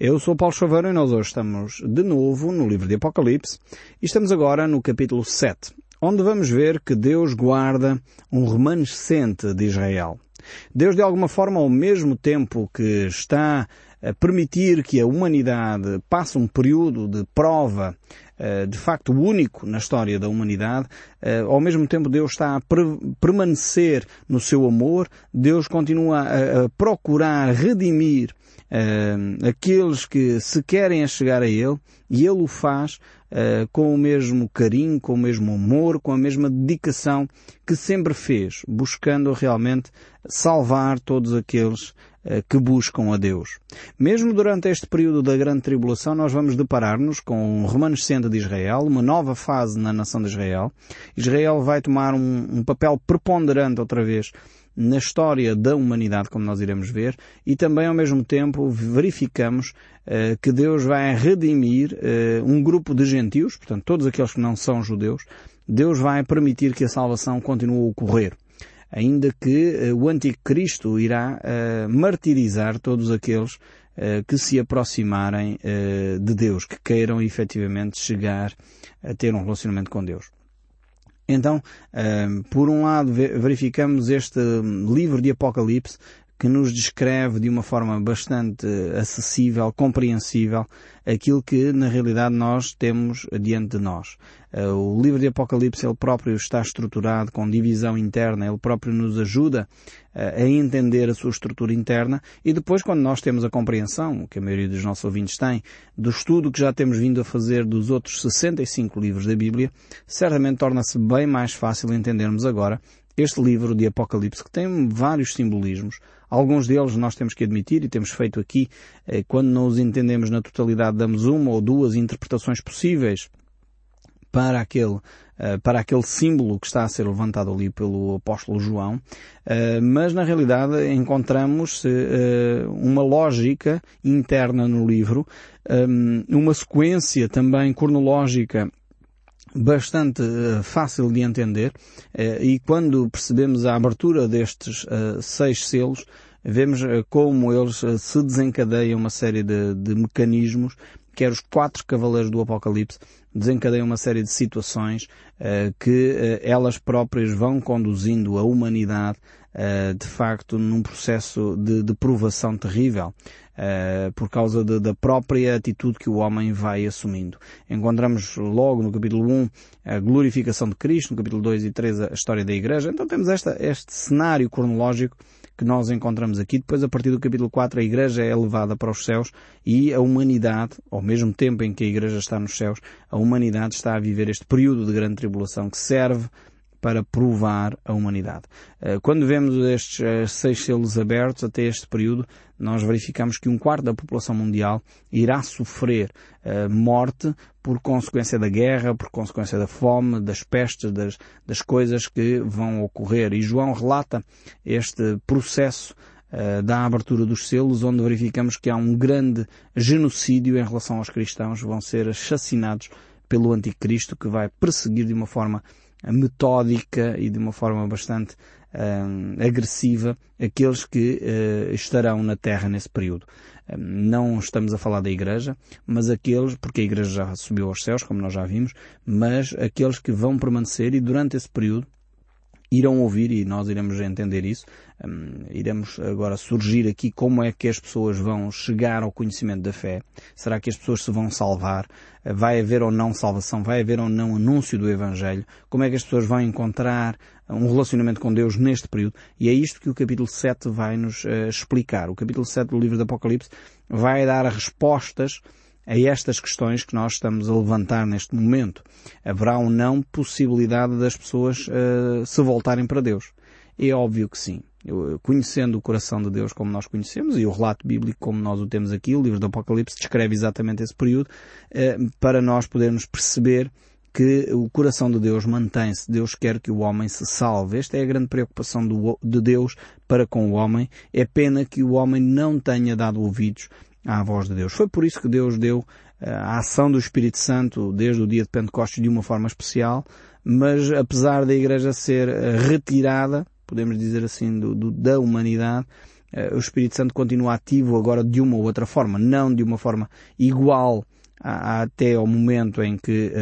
Eu sou Paulo Chaveiro e nós hoje estamos de novo no livro de Apocalipse e estamos agora no capítulo 7, onde vamos ver que Deus guarda um remanescente de Israel. Deus, de alguma forma, ao mesmo tempo que está a permitir que a humanidade passe um período de prova de facto único na história da humanidade, eh, ao mesmo tempo Deus está a permanecer no seu amor, Deus continua a procurar redimir uh, aqueles que se querem chegar a Ele e Ele o faz com o mesmo carinho, com o mesmo amor, com a mesma dedicação que sempre fez, buscando realmente salvar todos aqueles que buscam a Deus. Mesmo durante este período da grande tribulação, nós vamos deparar-nos com um remanescente de Israel, uma nova fase na nação de Israel. Israel vai tomar um, um papel preponderante outra vez na história da humanidade, como nós iremos ver, e também ao mesmo tempo verificamos uh, que Deus vai redimir uh, um grupo de gentios, portanto todos aqueles que não são judeus, Deus vai permitir que a salvação continue a ocorrer. Ainda que uh, o anticristo irá martirizar todos aqueles que se aproximarem de Deus, que queiram efetivamente chegar a ter um relacionamento com Deus. Então, por um lado, verificamos este livro de Apocalipse que nos descreve de uma forma bastante acessível, compreensível, aquilo que na realidade nós temos diante de nós. Eh, o livro de Apocalipse ele próprio está estruturado com divisão interna, ele próprio nos ajuda eh, a entender a sua estrutura interna e depois quando nós temos a compreensão, que a maioria dos nossos ouvintes tem, do estudo que já temos vindo a fazer dos outros 65 livros da Bíblia, certamente torna-se bem mais fácil entendermos agora este livro de Apocalipse, que tem vários simbolismos. Alguns deles nós temos que admitir e temos feito aqui, eh, quando não os entendemos na totalidade, damos uma ou duas interpretações possíveis para aquele, eh, para aquele símbolo que está a ser levantado ali pelo apóstolo João, eh, mas na realidade encontramos uma lógica interna no livro, uma sequência também cronológica bastante uh, fácil de entender uh, e quando percebemos a abertura destes uh, seis selos, vemos como eles se desencadeiam uma série de, de mecanismos, quer os quatro cavaleiros do Apocalipse desencadeiam uma série de situações que elas próprias vão conduzindo a humanidade de facto num processo de, de provação terrível. Uh, por causa de, da própria atitude que o homem vai assumindo. Encontramos logo no capítulo 1 a glorificação de Cristo, no capítulo 2 e 3 a história da Igreja. Então temos esta, este cenário cronológico que nós encontramos aqui. Depois, a partir do capítulo 4, a Igreja é elevada para os céus e a humanidade, ao mesmo tempo em que a Igreja está nos céus, a humanidade está a viver este período de grande tribulação que serve para provar a humanidade. Eh, quando vemos estes eh, seis selos abertos até este período, nós verificamos que um quarto da população mundial irá sofrer uh, morte por consequência da guerra, por consequência da fome, das pestes, das, das coisas que vão ocorrer. E João relata este processo da abertura dos selos, onde verificamos que há um grande genocídio em relação aos cristãos, vão ser assassinados pelo anticristo que vai perseguir de uma forma metódica e de uma forma bastante uh, agressiva aqueles que uh, estarão na Terra nesse período. Uh, não estamos a falar da Igreja, mas aqueles, porque a Igreja já subiu aos céus, como nós já vimos, mas aqueles que vão permanecer e durante esse período irão ouvir e nós iremos entender isso. Um, iremos agora surgir aqui como é que as pessoas vão chegar ao conhecimento da fé. Será que as pessoas se vão salvar? Vai haver ou não salvação? Vai haver ou não anúncio do Evangelho? Como é que as pessoas vão encontrar um relacionamento com Deus neste período? E é isto que o capítulo 7 vai nos uh, explicar. O capítulo 7 do livro do Apocalipse vai dar respostas a estas questões que nós estamos a levantar neste momento. Haverá ou não possibilidade das pessoas uh, se voltarem para Deus? É óbvio que sim. Eu, conhecendo o coração de Deus como nós conhecemos e o relato bíblico como nós o temos aqui, o livro do Apocalipse descreve exatamente esse período, uh, para nós podermos perceber que o coração de Deus mantém-se. Deus quer que o homem se salve. Esta é a grande preocupação do, de Deus para com o homem. É pena que o homem não tenha dado ouvidos à voz de Deus. Foi por isso que Deus deu eh, a ação do Espírito Santo desde o dia de Pentecostes de uma forma especial, mas apesar da Igreja ser eh, retirada, podemos dizer assim, do, do, da humanidade, o Espírito Santo continua ativo agora de uma ou outra forma, não de uma forma igual até ao momento em que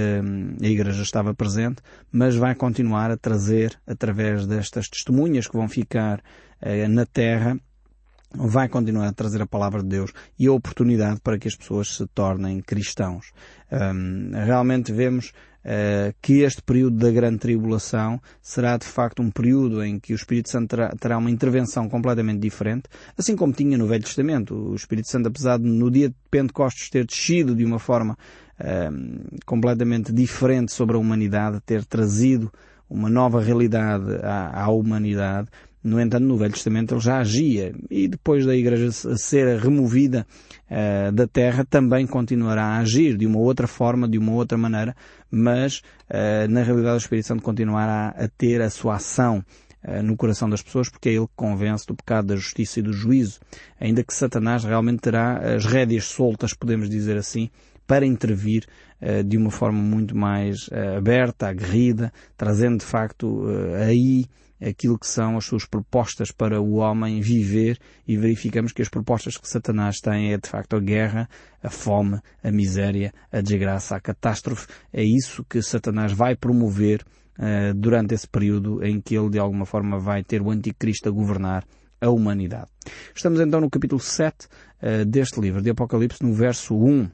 a Igreja estava presente, mas vai continuar a trazer, através destas testemunhas que vão ficar na Terra, vai continuar a trazer a palavra de Deus e a oportunidade para que as pessoas se tornem cristãos. Um, realmente vemos uh, que este período da grande tribulação será de facto um período em que o Espírito Santo terá, terá, uma intervenção completamente diferente, assim como tinha no Velho Testamento. O Espírito Santo, apesar de no dia de Pentecostes ter descido de uma forma completamente diferente sobre a humanidade, ter trazido uma nova realidade à, à humanidade, no entanto, no Velho Testamento ele já agia e depois da Igreja ser removida uh, da terra também continuará a agir de uma outra forma, de uma outra maneira, mas uh, na realidade o Espírito Santo continuará a ter a sua ação uh, no coração das pessoas porque é ele que convence do pecado, da justiça e do juízo. Ainda que Satanás realmente terá as rédeas soltas, podemos dizer assim, para intervir uh, de uma forma muito mais uh, aberta, aguerrida, trazendo de facto uh, aí aquilo que são as suas propostas para o homem viver e verificamos que as propostas que Satanás tem é de facto a guerra, a fome, a miséria, a desgraça, a catástrofe. É isso que Satanás vai promover uh, durante esse período em que ele de alguma forma vai ter o anticristo a governar a humanidade. Estamos então no capítulo 7 uh, eh, deste livro de Apocalipse, no verso 1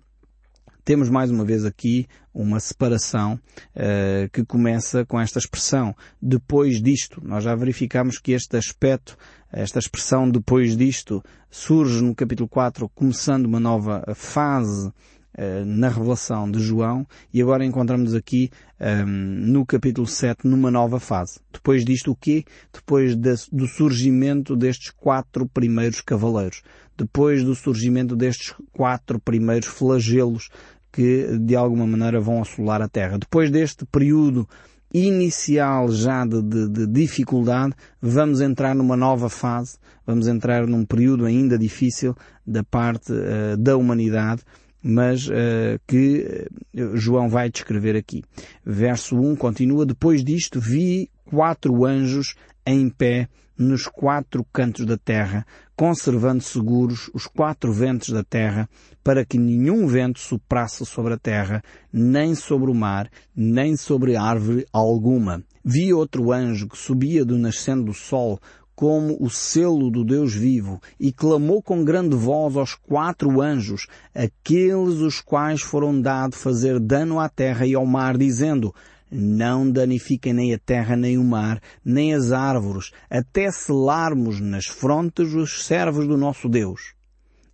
temos mais uma vez aqui uma separação uh, que começa com esta expressão depois disto. Nós já verificamos que este aspecto, esta expressão depois disto, surge no capítulo 4, começando uma nova fase uh, na revelação de João e agora encontramos aqui um, ehm, no capítulo 7 numa nova fase. Depois disto o quê? Depois de, do surgimento destes quatro primeiros cavaleiros. Depois do surgimento destes quatro primeiros flagelos que de alguma maneira vão assolar a Terra. Depois deste período inicial já de, de, de, dificuldade, vamos entrar numa nova fase, vamos entrar num período ainda difícil da parte uh, da humanidade, mas uh, que João vai descrever aqui. Verso 1 continua, depois disto vi quatro anjos em pé nos quatro cantos da terra, conservando seguros os quatro ventos da terra, para que nenhum vento soprasse sobre a terra, nem sobre o mar, nem sobre árvore alguma. Vi outro anjo que subia do nascendo do sol, como o selo do Deus vivo, e clamou com grande voz aos quatro anjos, aqueles os quais foram dados fazer dano à terra e ao mar, dizendo, não danifiquem nem a terra, nem o mar, nem as árvores, até selarmos nas frontes os servos do nosso Deus.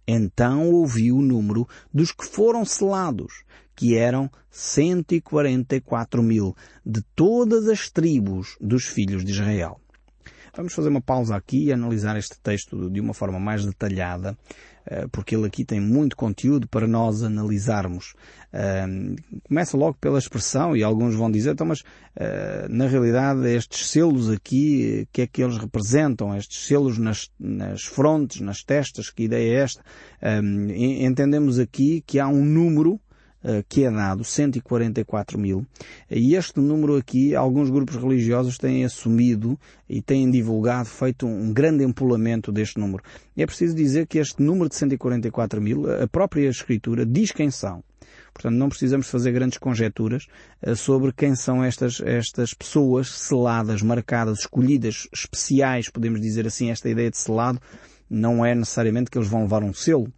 Então ouvi o número dos que foram selados, que eram 144 mil, de todas as tribos dos filhos de Israel. Vamos fazer uma pausa aqui e analisar este texto de uma forma mais detalhada eh, porque ele aqui tem muito conteúdo para nós analisarmos. Começa logo pela expressão e alguns vão dizer, então, mas eh, na realidade estes selos aqui, o que é que eles representam? Estes selos nas, nas frontes, nas testas, que ideia é esta? Entendemos aqui que há um número eh, que é dado, 144 mil. E este número aqui, alguns grupos religiosos têm assumido e têm divulgado, feito um grande empolamento deste número. É preciso dizer que este número de 144 mil, a própria Escritura diz quem são. Portanto, não precisamos fazer grandes conjecturas uh, sobre quem são estas, estas pessoas seladas, marcadas, escolhidas, especiais, podemos dizer assim, esta ideia de selado não é necessariamente que eles vão levar um selo,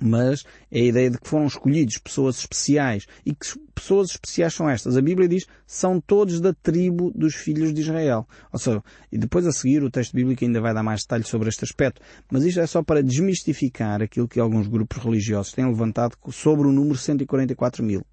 mas é a ideia de que foram escolhidos pessoas especiais. E que pessoas especiais são estas? A Bíblia diz, são todos da tribo dos filhos de Israel. Ou seja, e depois a seguir o texto bíblico ainda vai dar mais detalhes sobre este aspecto. Mas isto é só para desmistificar aquilo que alguns grupos religiosos têm levantado sobre o número 144 mil.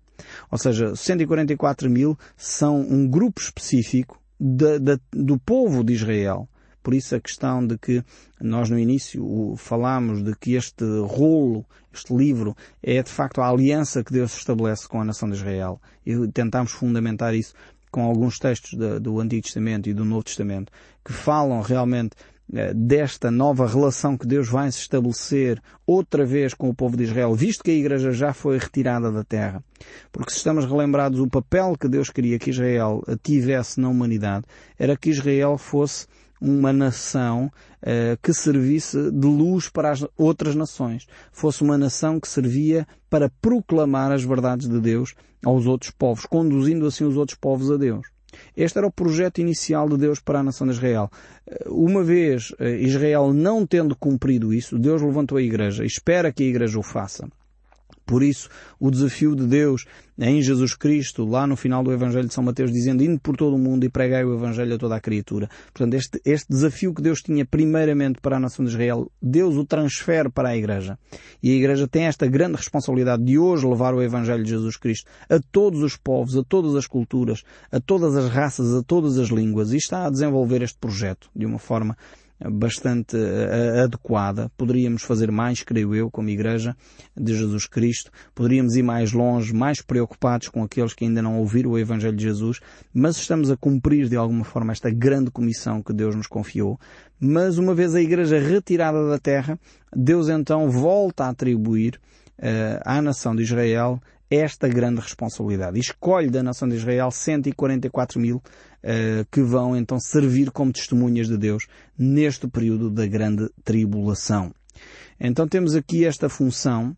Ou seja, 144 mil são um grupo específico de, de, do povo de Israel por isso a questão de que nós no início falámos de que este rolo, este livro, é de facto a aliança que Deus estabelece com a nação de Israel. E tentámos fundamentar isso com alguns textos do Antigo Testamento e do Novo Testamento que falam realmente eh, desta nova relação que Deus vai se estabelecer outra vez com o povo de Israel, visto que a Igreja já foi retirada da terra. Porque se estamos relembrados o papel que Deus queria que Israel tivesse na humanidade, era que Israel fosse uma nação uh, que servisse de luz para as outras nações. Fosse uma nação que servia para proclamar as verdades de Deus aos outros povos, conduzindo assim os outros povos a Deus. Este era o projeto inicial de Deus para a nação de Israel. Eh, uma vez Israel não tendo cumprido isso, Deus levantou a igreja e espera que a igreja o faça. Por isso, o desafio de Deus em Jesus Cristo, lá no final do Evangelho de São Mateus, dizendo, indo por todo o mundo e pregai o Evangelho a toda a criatura. Portanto, este, este desafio que Deus tinha primeiramente para a nação de Israel, Deus o transfere para a Igreja. E a Igreja tem esta grande responsabilidade de hoje levar o Evangelho de Jesus Cristo a todos os povos, a todas as culturas, a todas as raças, a todas as línguas. E está a desenvolver este projeto de uma forma bastante uh, adequada. Poderíamos fazer mais, creio eu, como Igreja de Jesus Cristo. Poderíamos ir mais longe, mais preocupados com aqueles que ainda não ouviram o Evangelho de Jesus, mas estamos a cumprir de alguma forma esta grande comissão que Deus nos confiou. Mas uma vez a Igreja retirada da terra, Deus então volta a atribuir uh, à nação de Israel esta grande responsabilidade. E escolhe da nação de Israel 144 mil uh, que vão então servir como testemunhas de Deus neste período da grande tribulação. Então temos aqui esta função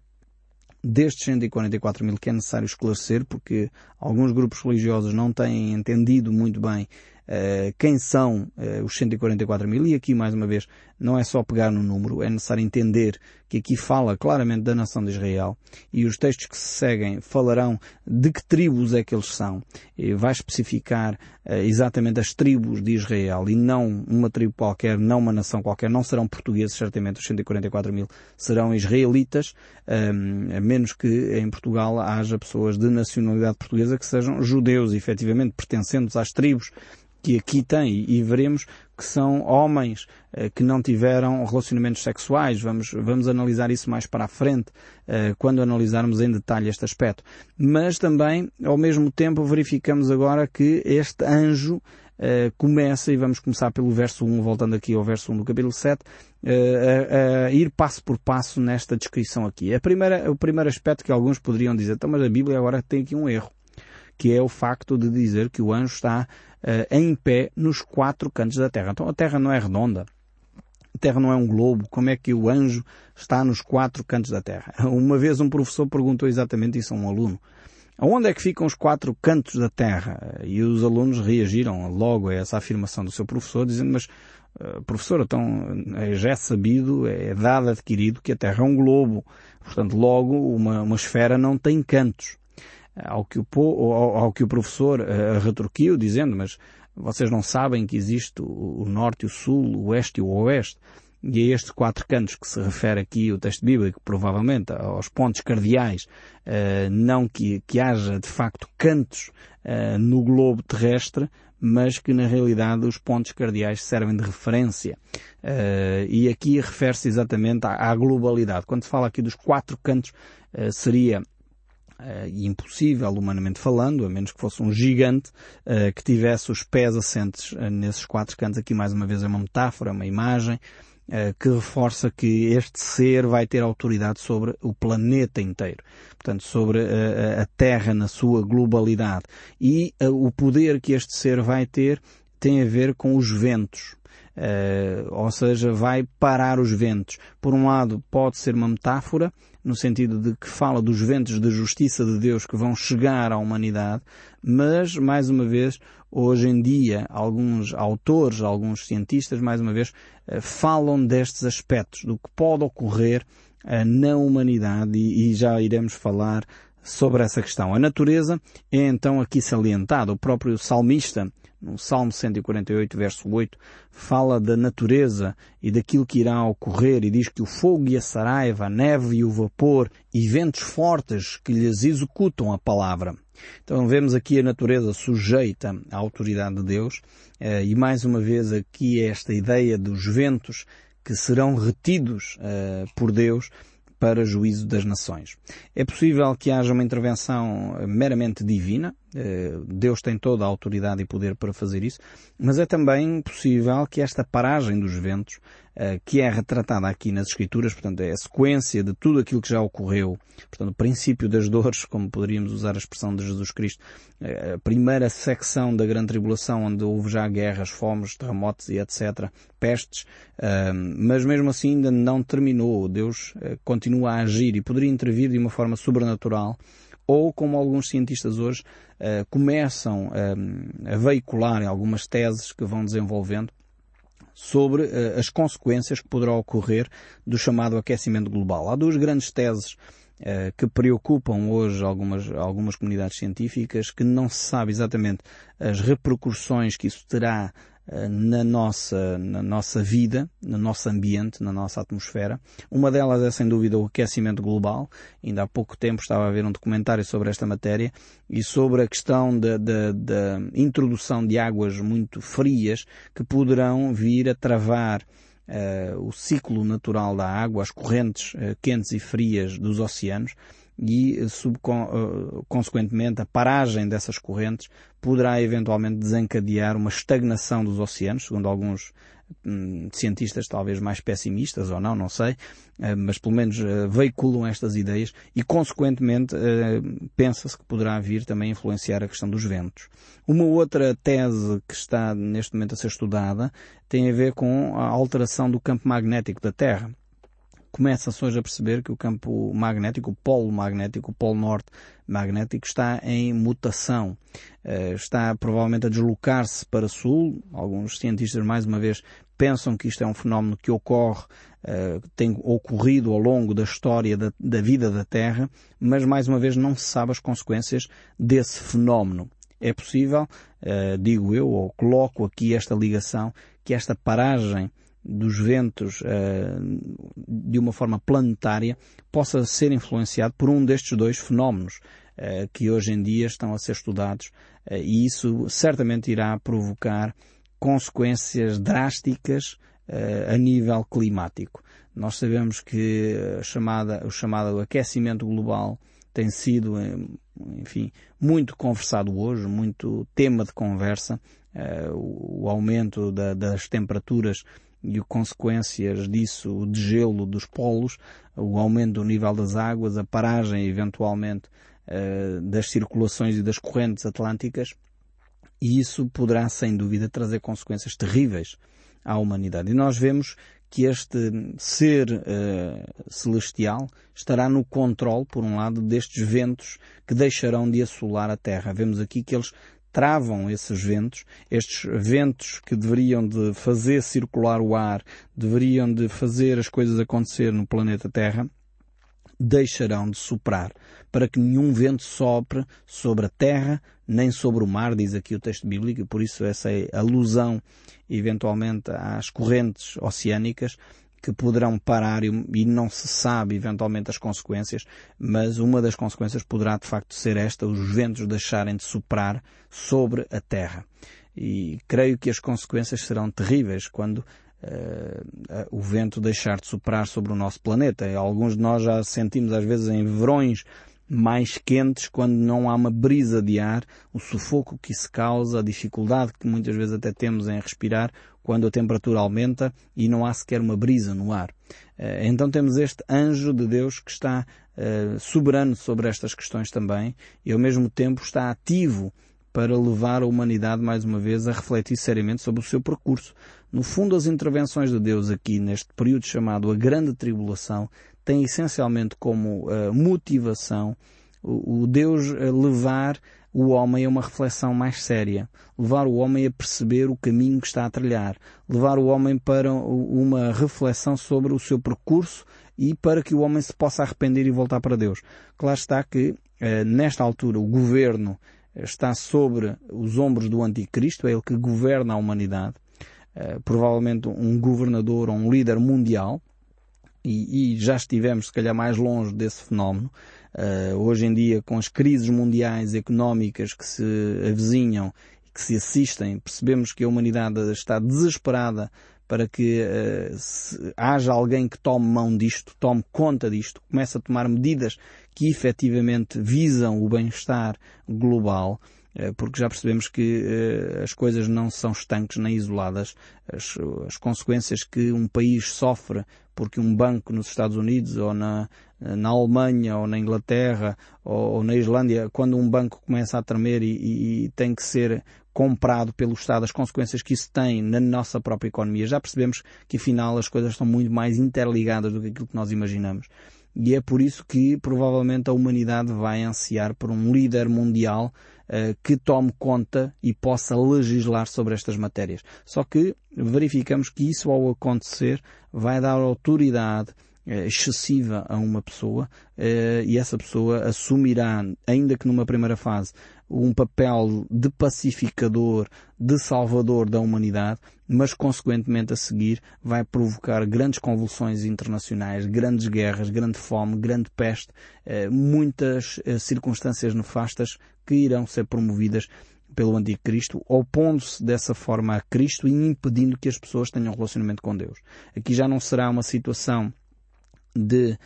destes 144 mil que é necessário esclarecer porque alguns grupos religiosos não têm entendido muito bem uh, quem são uh, os 144 mil e aqui mais uma vez não é só pegar no número, é necessário entender que aqui fala claramente da nação de Israel e os textos que se seguem falarão de que tribos é que eles são. E vai especificar uh, exatamente as tribos de Israel e não uma tribo qualquer, não uma nação qualquer, não serão portugueses certamente os 144 mil, serão israelitas, um, a menos que em Portugal haja pessoas de nacionalidade portuguesa que sejam judeus, efetivamente pertencentes às tribos que aqui tem e veremos que são homens eh, que não tiveram relacionamentos sexuais. Vamos, vamos analisar isso mais para a frente eh, quando analisarmos em detalhe este aspecto. Mas também, ao mesmo tempo, verificamos agora que este anjo Uh, começa, e vamos começar pelo verso 1, voltando aqui ao verso 1 do capítulo 7, uh, a, a, ir passo por passo nesta descrição aqui. A primeira, o primeiro aspecto que alguns poderiam dizer, então, mas a Bíblia agora tem aqui um erro, que é o facto de dizer que o anjo está em pé nos quatro cantos da Terra. Então a Terra não é redonda. A Terra não é um globo. Como é que o anjo está nos quatro cantos da Terra? Uma vez um professor perguntou exatamente isso a um aluno. Aonde é que ficam os quatro cantos da Terra? E os alunos reagiram logo a essa afirmação do seu professor, dizendo, mas uh, professor, então já é sabido, é dado adquirido que a Terra é um globo. Portanto, logo uma, uma esfera não tem cantos ao que o, ao, ao que o professor uh, retorquiu, dizendo, mas vocês não sabem que existe o, o norte, o sul, o oeste e o oeste. E a estes quatro cantos que se refere aqui o texto bíblico, provavelmente aos pontos cardeais, uh, não que, que haja de facto cantos uh, no globo terrestre, mas que na realidade os pontos cardeais servem de referência. Uh, e aqui refere-se exatamente à, à, globalidade. Quando se fala aqui dos quatro cantos, seria uh, impossível, humanamente falando, a menos que fosse um gigante uh, que tivesse os pés assentes uh, nesses quatro cantos. Aqui mais uma vez é uma metáfora, uma imagem que reforça que este ser vai ter autoridade sobre o planeta inteiro, portanto sobre a Terra na sua globalidade. E o poder que este ser vai ter tem a ver com os ventos. Uh, ou seja, vai parar os ventos. Por um lado, pode ser uma metáfora, no sentido de que fala dos ventos de justiça de Deus que vão chegar à humanidade, mas, mais uma vez, hoje em dia, alguns autores, alguns cientistas, mais uma vez, uh, falam destes aspectos, do que pode ocorrer uh, na humanidade e já iremos falar sobre essa questão. A natureza é então aqui salientada. O próprio salmista no Salmo 148, verso 8, fala da natureza e daquilo que irá ocorrer e diz que o fogo e a saraiva, a neve e o vapor e ventos fortes que lhes executam a palavra. Então vemos aqui a natureza sujeita à autoridade de Deus eh, e mais uma vez aqui esta ideia dos ventos que serão retidos uh, por Deus para juízo das nações. É possível que haja uma intervenção meramente divina, eh, Deus tem toda a autoridade e poder para fazer isso, mas é também possível que esta paragem dos ventos que é retratada aqui nas Escrituras, portanto é a sequência de tudo aquilo que já ocorreu, portanto o princípio das dores, como poderíamos usar a expressão de Jesus Cristo, a primeira secção da grande tribulação onde houve já guerras, fomes, terremotos e etc., pestes, mas mesmo assim ainda não terminou. Deus continua a agir e poderia intervir de uma forma sobrenatural ou como alguns cientistas hoje começam a veicular algumas teses que vão desenvolvendo sobre uh, as consequências que poderá ocorrer do chamado aquecimento global. Há duas grandes teses que preocupam hoje algumas, algumas comunidades científicas que não se sabe exatamente as repercussões que isso terá na nossa, na nossa vida, no nosso ambiente, na nossa atmosfera. Uma delas é sem dúvida o aquecimento global. Ainda há pouco tempo estava a ver um documentário sobre esta matéria e sobre a questão da introdução de águas muito frias que poderão vir a travar uh, o ciclo natural da água, as correntes uh, quentes e frias dos oceanos e, eh, consequentemente, a paragem dessas correntes poderá eventualmente desencadear uma estagnação dos oceanos, segundo alguns hum, cientistas talvez mais pessimistas ou não, não sei, uh, mas pelo menos uh, veiculam estas ideias e, consequentemente, pensa-se que poderá vir também influenciar a questão dos ventos. Uma outra tese que está neste momento a ser estudada tem a ver com a alteração do campo magnético da Terra começa-se hoje a perceber que o campo magnético, o polo magnético, o polo norte magnético está em mutação. Uh, está provavelmente a deslocar-se para sul. Alguns cientistas, mais uma vez, pensam que isto é um fenómeno que ocorre, uh, tem ocorrido ao longo da história da, da vida da Terra, mas mais uma vez não se sabe as consequências desse fenómeno. É possível, uh, digo eu, ou coloco aqui esta ligação, que esta paragem dos ventos uh, de uma forma planetária possa ser influenciado por um destes dois fenómenos uh, que hoje em dia estão a ser estudados uh, e isso certamente irá provocar consequências drásticas a nível climático. Nós sabemos que chamada, o chamado aquecimento global tem sido, enfim, muito conversado hoje, muito tema de conversa, o aumento da, das temperaturas e consequências disso, o degelo dos polos, o aumento do nível das águas, a paragem eventualmente uh, das circulações e das correntes atlânticas, e isso poderá sem dúvida trazer consequências terríveis à humanidade. E nós vemos que este ser uh, celestial estará no controle, por um lado, destes ventos que deixarão de assolar a Terra. Vemos aqui que eles travam esses ventos, estes ventos que deveriam de fazer circular o ar, deveriam de fazer as coisas acontecer no planeta Terra, deixarão de soprar, para que nenhum vento sopre sobre a terra, nem sobre o mar, diz aqui o texto bíblico, por isso essa é alusão eventualmente às correntes oceânicas, que poderão parar e não se sabe eventualmente as consequências, mas uma das consequências poderá de facto ser esta, os ventos deixarem de soprar sobre a Terra. E creio que as consequências serão terríveis quando uh, o vento deixar de soprar sobre o nosso planeta. Alguns de nós já sentimos às vezes em verões mais quentes quando não há uma brisa de ar, o sufoco que isso causa, a dificuldade que muitas vezes até temos em respirar quando a temperatura aumenta e não há sequer uma brisa no ar. Eh, então temos este anjo de Deus que está uh, soberano sobre estas questões também e ao mesmo tempo está ativo para levar a humanidade mais uma vez a refletir seriamente sobre o seu percurso. No fundo, as intervenções de Deus aqui neste período chamado a Grande Tribulação têm essencialmente como uh, motivação o, Deus levar o homem a uma reflexão mais séria, levar o homem a perceber o caminho que está a trilhar, levar o homem para uma reflexão sobre o seu percurso e para que o homem se possa arrepender e voltar para Deus. Claro está que, eh, nesta altura, o governo está sobre os ombros do anticristo, é ele que governa a humanidade, eh, provavelmente um governador ou um líder mundial, e, e já estivemos, se calhar, mais longe desse fenómeno, Uh, hoje em dia, com as crises mundiais económicas que se avizinham que se assistem, percebemos que a humanidade está desesperada para que uh, se, haja alguém que tome mão disto, tome conta disto, comece a tomar medidas que efetivamente visam o bem-estar global. Eh, porque já percebemos que eh, as coisas não são estanques nem isoladas. As, as, consequências que um país sofre porque um banco nos Estados Unidos ou na, na Alemanha ou na Inglaterra ou, ou na Islândia, quando um banco começa a tremer e, e, tem que ser comprado pelo Estado, as consequências que isso tem na nossa própria economia, já percebemos que afinal as coisas estão muito mais interligadas do que aquilo que nós imaginamos. E é por isso que provavelmente a humanidade vai ansiar por um líder mundial que tome conta e possa legislar sobre estas matérias. Só que verificamos que isso ao acontecer vai dar autoridade uh, excessiva a uma pessoa uh, e essa pessoa assumirá, ainda que numa primeira fase, um papel de pacificador, de salvador da humanidade, mas consequentemente a seguir vai provocar grandes convulsões internacionais, grandes guerras, grande fome, grande peste, eh, muitas eh, circunstâncias nefastas que irão ser promovidas pelo Anticristo, opondo-se dessa forma a Cristo e impedindo que as pessoas tenham relacionamento com Deus. Aqui já não será uma situação de,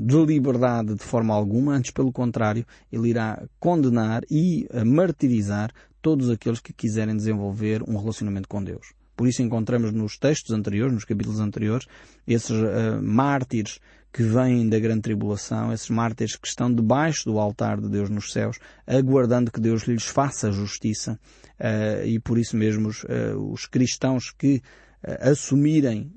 de liberdade de forma alguma, antes pelo contrário, ele irá condenar e martirizar todos aqueles que quiserem desenvolver um relacionamento com Deus. Por isso encontramos nos textos anteriores, nos capítulos anteriores, esses uh, mártires que vêm da grande tribulação, esses mártires que estão debaixo do altar de Deus nos céus, aguardando que Deus lhes faça justiça. Uh, e por isso mesmo uh, os cristãos que assumirem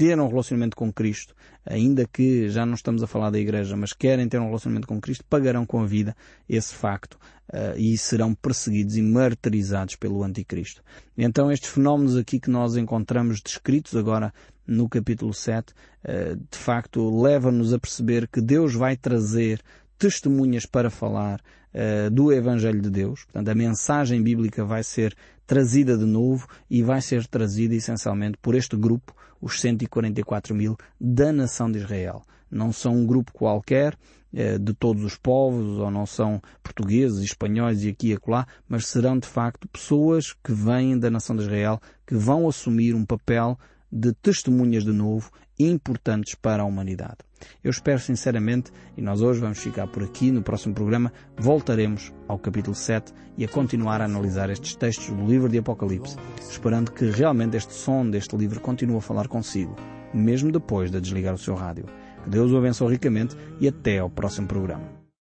ter um relacionamento com Cristo, ainda que já não estamos a falar da Igreja, mas querem ter um relacionamento com Cristo, pagarão com a vida esse facto uh, e serão perseguidos e martirizados pelo Anticristo. Então estes fenómenos aqui que nós encontramos descritos agora no capítulo 7, uh, eh, de facto levam-nos a perceber que Deus vai trazer testemunhas para falar uh, do Evangelho de Deus. Portanto, a mensagem bíblica vai ser trazida de novo e vai ser trazida essencialmente por este grupo os 144 mil da nação de Israel. Não são um grupo qualquer eh, de todos os povos, ou não são portugueses, espanhóis e aqui e acolá, mas serão de facto pessoas que vêm da nação de Israel, que vão assumir um papel de testemunhas de novo importantes para a humanidade. Eu espero sinceramente, e nós hoje vamos ficar por aqui, no próximo programa voltaremos ao capítulo 7 e a continuar a analisar estes textos do livro de Apocalipse, esperando que realmente este som deste livro continue a falar consigo, mesmo depois de desligar o seu rádio. Que Deus o abençoe ricamente e até ao próximo programa.